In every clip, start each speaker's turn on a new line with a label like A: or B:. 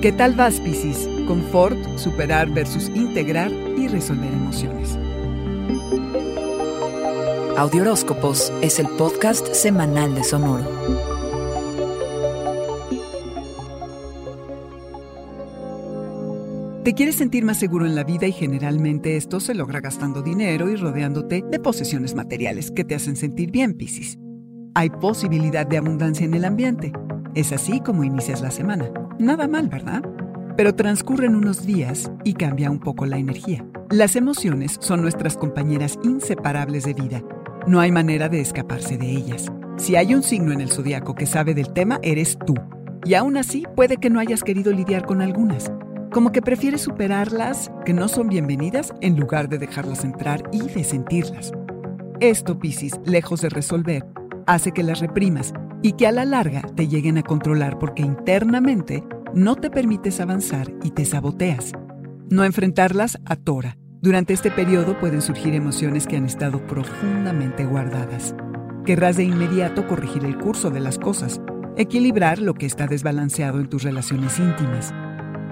A: ¿Qué tal vas, Piscis? Confort, superar versus integrar y resolver emociones.
B: Audioróscopos es el podcast semanal de Sonoro.
A: Te quieres sentir más seguro en la vida y generalmente esto se logra gastando dinero y rodeándote de posesiones materiales que te hacen sentir bien, Piscis. Hay posibilidad de abundancia en el ambiente. Es así como inicias la semana. Nada mal, ¿verdad? Pero transcurren unos días y cambia un poco la energía. Las emociones son nuestras compañeras inseparables de vida. No hay manera de escaparse de ellas. Si hay un signo en el zodiaco que sabe del tema, eres tú. Y aún así, puede que no hayas querido lidiar con algunas. Como que prefieres superarlas, que no son bienvenidas, en lugar de dejarlas entrar y de sentirlas. Esto, Piscis, lejos de resolver, hace que las reprimas y que a la larga te lleguen a controlar porque internamente no te permites avanzar y te saboteas. No enfrentarlas atora. Durante este periodo pueden surgir emociones que han estado profundamente guardadas. Querrás de inmediato corregir el curso de las cosas, equilibrar lo que está desbalanceado en tus relaciones íntimas.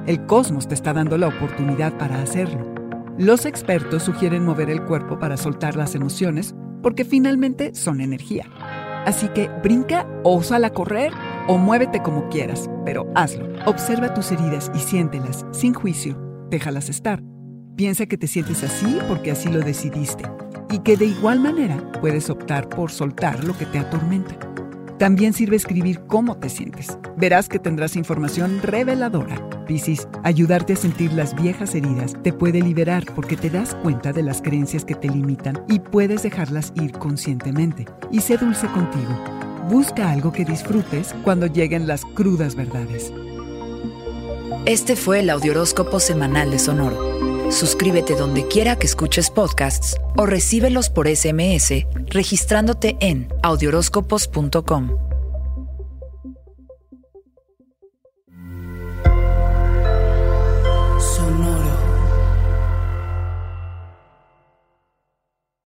A: El cosmos te está dando la oportunidad para hacerlo. Los expertos sugieren mover el cuerpo para soltar las emociones porque finalmente son energía. Así que brinca o sal a correr o muévete como quieras, pero hazlo. Observa tus heridas y siéntelas, sin juicio. Déjalas estar. Piensa que te sientes así porque así lo decidiste y que de igual manera puedes optar por soltar lo que te atormenta. También sirve escribir cómo te sientes. Verás que tendrás información reveladora. Piscis, ayudarte a sentir las viejas heridas te puede liberar porque te das cuenta de las creencias que te limitan y puedes dejarlas ir conscientemente. Y sé dulce contigo. Busca algo que disfrutes cuando lleguen las crudas verdades.
B: Este fue el Audioróscopo Semanal de Sonoro. Suscríbete donde quiera que escuches podcasts o recíbelos por SMS registrándote en audioróscopos.com.